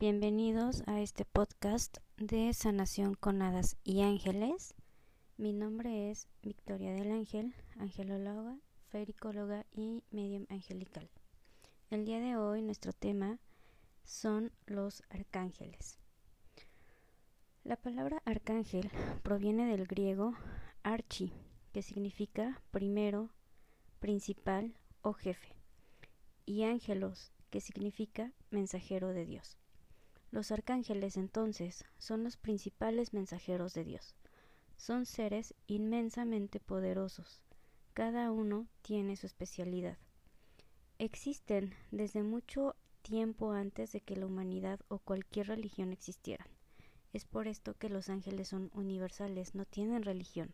Bienvenidos a este podcast de sanación con hadas y ángeles. Mi nombre es Victoria del Ángel, angelóloga, fericóloga y medium angelical. El día de hoy nuestro tema son los arcángeles. La palabra arcángel proviene del griego archi, que significa primero, principal o jefe, y ángelos, que significa mensajero de Dios. Los arcángeles entonces son los principales mensajeros de Dios. Son seres inmensamente poderosos. Cada uno tiene su especialidad. Existen desde mucho tiempo antes de que la humanidad o cualquier religión existieran. Es por esto que los ángeles son universales, no tienen religión.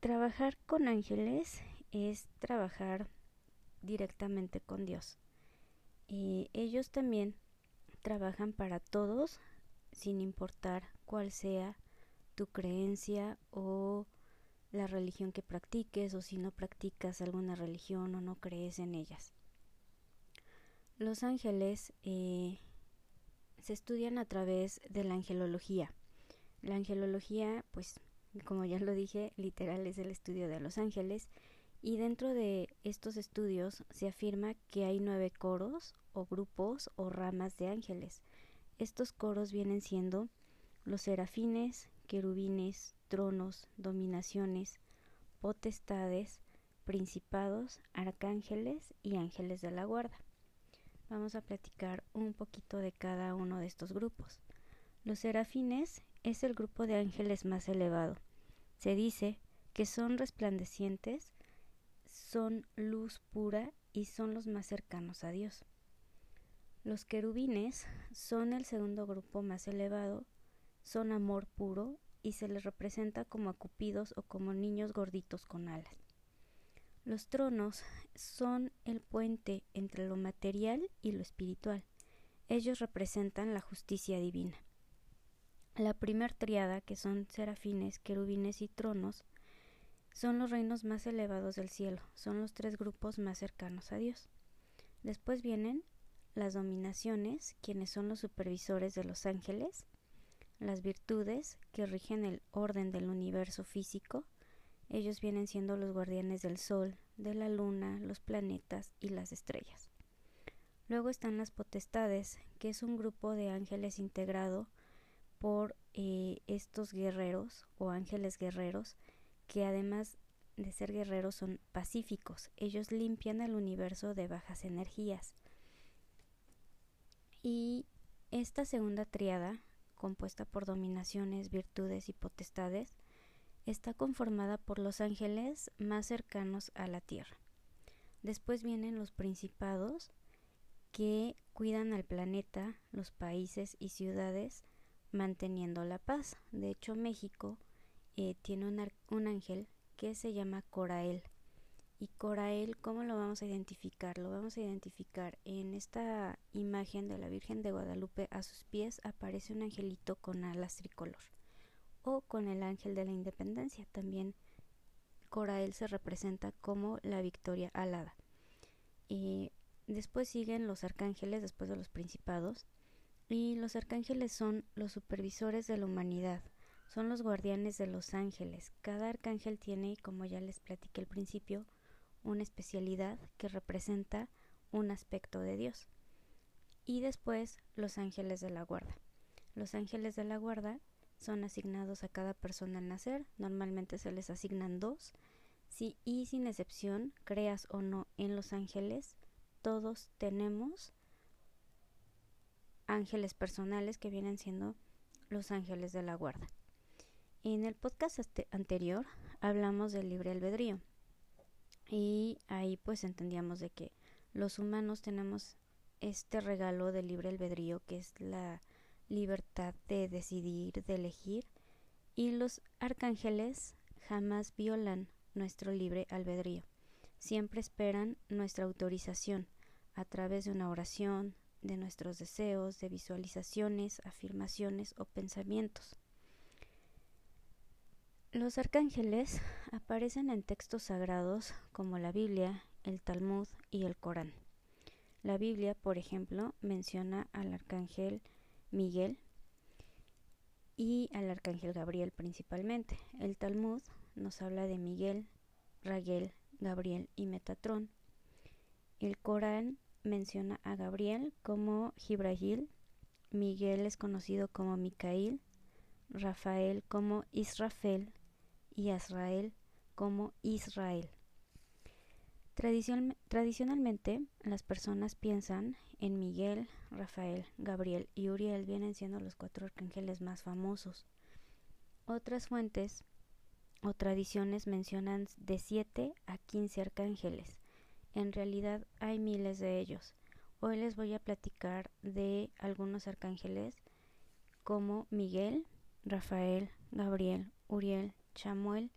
Trabajar con ángeles es trabajar directamente con Dios. Y ellos también trabajan para todos sin importar cuál sea tu creencia o la religión que practiques o si no practicas alguna religión o no crees en ellas. Los ángeles eh, se estudian a través de la angelología. La angelología, pues, como ya lo dije, literal es el estudio de los ángeles y dentro de estos estudios se afirma que hay nueve coros o grupos o ramas de ángeles. Estos coros vienen siendo los serafines, querubines, tronos, dominaciones, potestades, principados, arcángeles y ángeles de la guarda. Vamos a platicar un poquito de cada uno de estos grupos. Los serafines es el grupo de ángeles más elevado. Se dice que son resplandecientes son luz pura y son los más cercanos a Dios. Los querubines son el segundo grupo más elevado, son amor puro y se les representa como acupidos o como niños gorditos con alas. Los tronos son el puente entre lo material y lo espiritual. Ellos representan la justicia divina. La primer triada, que son serafines, querubines y tronos, son los reinos más elevados del cielo, son los tres grupos más cercanos a Dios. Después vienen las dominaciones, quienes son los supervisores de los ángeles, las virtudes, que rigen el orden del universo físico, ellos vienen siendo los guardianes del sol, de la luna, los planetas y las estrellas. Luego están las potestades, que es un grupo de ángeles integrado por eh, estos guerreros o ángeles guerreros que además de ser guerreros son pacíficos. Ellos limpian el universo de bajas energías. Y esta segunda triada, compuesta por dominaciones, virtudes y potestades, está conformada por los ángeles más cercanos a la tierra. Después vienen los principados que cuidan al planeta, los países y ciudades manteniendo la paz. De hecho, México eh, tiene un, un, ángel que se llama Corael. Y Corael, ¿cómo lo vamos a identificar? Lo vamos a identificar en esta imagen de la Virgen de Guadalupe. A sus pies aparece un angelito con alas tricolor. O con el ángel de la independencia. También Corael se representa como la victoria alada. Y después siguen los arcángeles, después de los principados. Y los arcángeles son los supervisores de la humanidad son los guardianes de los ángeles. Cada arcángel tiene, como ya les platiqué al principio, una especialidad que representa un aspecto de Dios. Y después los ángeles de la guarda. Los ángeles de la guarda son asignados a cada persona al nacer, normalmente se les asignan dos, sí, y sin excepción, creas o no en los ángeles, todos tenemos ángeles personales que vienen siendo los ángeles de la guarda. En el podcast anterior hablamos del libre albedrío y ahí pues entendíamos de que los humanos tenemos este regalo del libre albedrío que es la libertad de decidir, de elegir y los arcángeles jamás violan nuestro libre albedrío. Siempre esperan nuestra autorización a través de una oración, de nuestros deseos, de visualizaciones, afirmaciones o pensamientos. Los arcángeles aparecen en textos sagrados como la Biblia, el Talmud y el Corán. La Biblia, por ejemplo, menciona al arcángel Miguel y al arcángel Gabriel principalmente. El Talmud nos habla de Miguel, Raguel, Gabriel y Metatrón. El Corán menciona a Gabriel como Gibrahil, Miguel es conocido como Micail, Rafael como Israfel y Azrael como Israel. tradicionalmente, las personas piensan en Miguel, Rafael, Gabriel y Uriel, vienen siendo los cuatro arcángeles más famosos. Otras fuentes o tradiciones mencionan de 7 a 15 arcángeles. En realidad hay miles de ellos. Hoy les voy a platicar de algunos arcángeles como Miguel, Rafael, Gabriel, Uriel, Chamuel,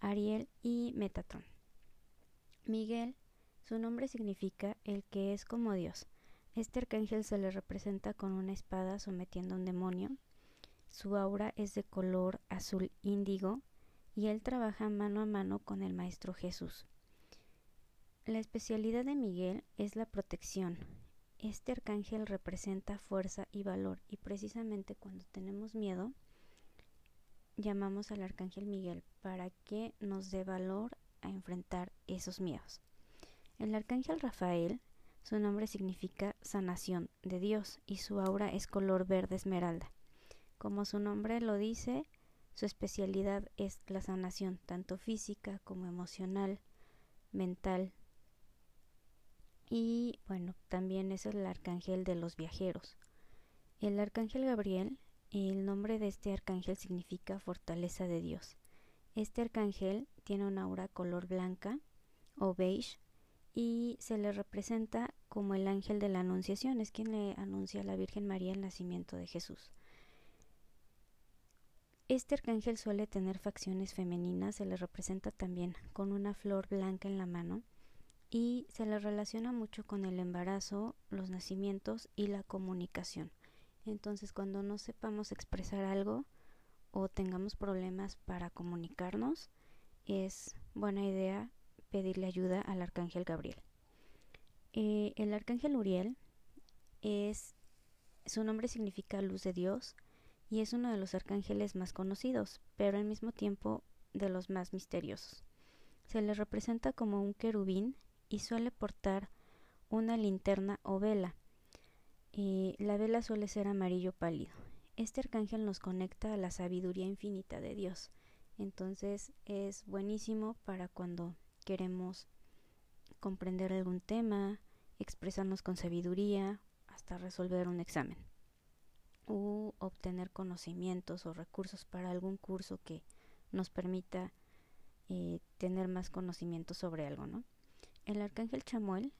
Ariel y Metatron. Miguel, su nombre significa el que es como Dios. Este arcángel se le representa con una espada sometiendo a un demonio. Su aura es de color azul índigo y él trabaja mano a mano con el Maestro Jesús. La especialidad de Miguel es la protección. Este arcángel representa fuerza y valor y precisamente cuando tenemos miedo llamamos al arcángel Miguel para que nos dé valor a enfrentar esos miedos. El arcángel Rafael su nombre significa sanación de Dios y su aura es color verde esmeralda. Como su nombre lo dice, su especialidad es la sanación, tanto física como emocional, mental. Y bueno, también es el arcángel de los viajeros. El arcángel Gabriel, el nombre de este arcángel significa fortaleza de Dios. Este arcángel tiene una aura color blanca o beige y se le representa como el ángel de la Anunciación, es quien le anuncia a la Virgen María el nacimiento de Jesús. Este arcángel suele tener facciones femeninas, se le representa también con una flor blanca en la mano y se le relaciona mucho con el embarazo, los nacimientos y la comunicación. Entonces, cuando no sepamos expresar algo o tengamos problemas para comunicarnos, es buena idea pedirle ayuda al arcángel Gabriel. Eh, el arcángel Uriel es su nombre significa luz de Dios y es uno de los arcángeles más conocidos, pero al mismo tiempo de los más misteriosos. Se le representa como un querubín y suele portar una linterna o vela. Eh, la vela suele ser amarillo pálido. Este arcángel nos conecta a la sabiduría infinita de Dios. Entonces es buenísimo para cuando queremos comprender algún tema, expresarnos con sabiduría, hasta resolver un examen u obtener conocimientos o recursos para algún curso que nos permita eh, tener más conocimiento sobre algo, ¿no? El arcángel Chamuel,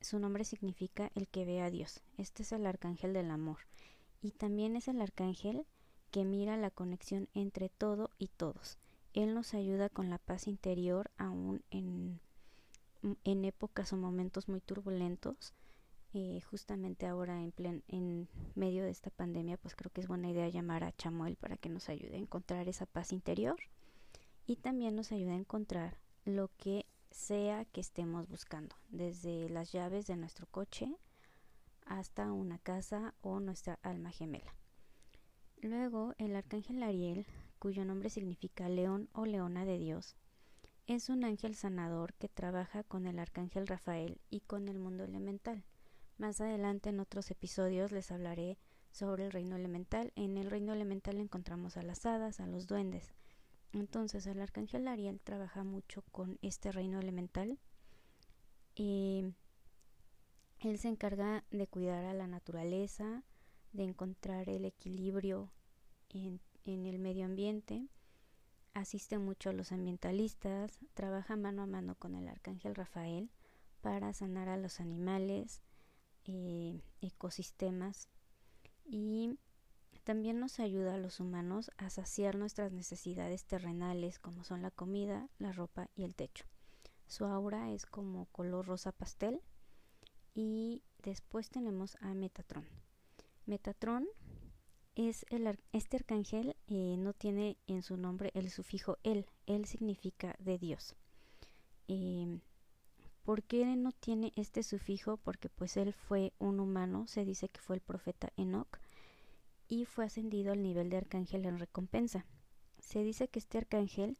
su nombre significa el que ve a Dios. Este es el arcángel del amor y también es el arcángel que mira la conexión entre todo y todos. Él nos ayuda con la paz interior aún en, en épocas o momentos muy turbulentos. Eh, justamente ahora en, plen, en medio de esta pandemia, pues creo que es buena idea llamar a Chamuel para que nos ayude a encontrar esa paz interior y también nos ayude a encontrar lo que sea que estemos buscando, desde las llaves de nuestro coche hasta una casa o nuestra alma gemela. Luego, el arcángel Ariel cuyo nombre significa león o leona de Dios, es un ángel sanador que trabaja con el arcángel Rafael y con el mundo elemental. Más adelante en otros episodios les hablaré sobre el reino elemental. En el reino elemental encontramos a las hadas, a los duendes. Entonces el arcángel Ariel trabaja mucho con este reino elemental. y él se encarga de cuidar a la naturaleza, de encontrar el equilibrio en en el medio ambiente, asiste mucho a los ambientalistas, trabaja mano a mano con el arcángel Rafael para sanar a los animales, eh, ecosistemas y también nos ayuda a los humanos a saciar nuestras necesidades terrenales como son la comida, la ropa y el techo. Su aura es como color rosa pastel y después tenemos a Metatron. Metatron es el, este arcángel eh, no tiene en su nombre el sufijo el, el significa de Dios. Em, ¿Por qué no tiene este sufijo? Porque pues él fue un humano, se dice que fue el profeta Enoch y fue ascendido al nivel de arcángel en recompensa. Se dice que este arcángel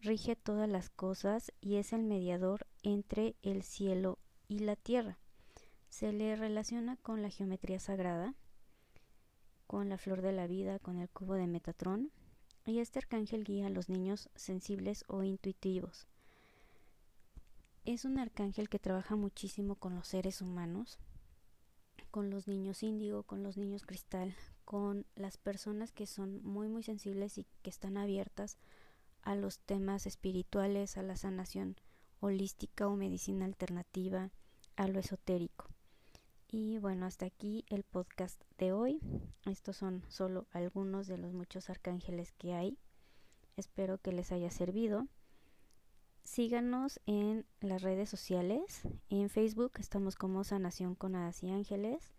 rige todas las cosas y es el mediador entre el cielo y la tierra. Se le relaciona con la geometría sagrada, con la flor de la vida, con el cubo de Metatrón, y este arcángel guía a los niños sensibles o intuitivos. Es un arcángel que trabaja muchísimo con los seres humanos, con los niños índigo, con los niños cristal, con las personas que son muy muy sensibles y que están abiertas a los temas espirituales, a la sanación holística o medicina alternativa, a lo esotérico. Y bueno, hasta aquí el podcast de hoy. Estos son solo algunos de los muchos arcángeles que hay. Espero que les haya servido. Síganos en las redes sociales. En Facebook estamos como Sanación con Hadas y Ángeles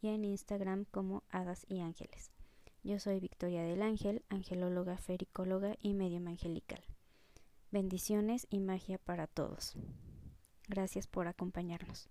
y en Instagram como Hadas y Ángeles. Yo soy Victoria del Ángel, angelóloga, fericóloga y medium angelical. Bendiciones y magia para todos. Gracias por acompañarnos.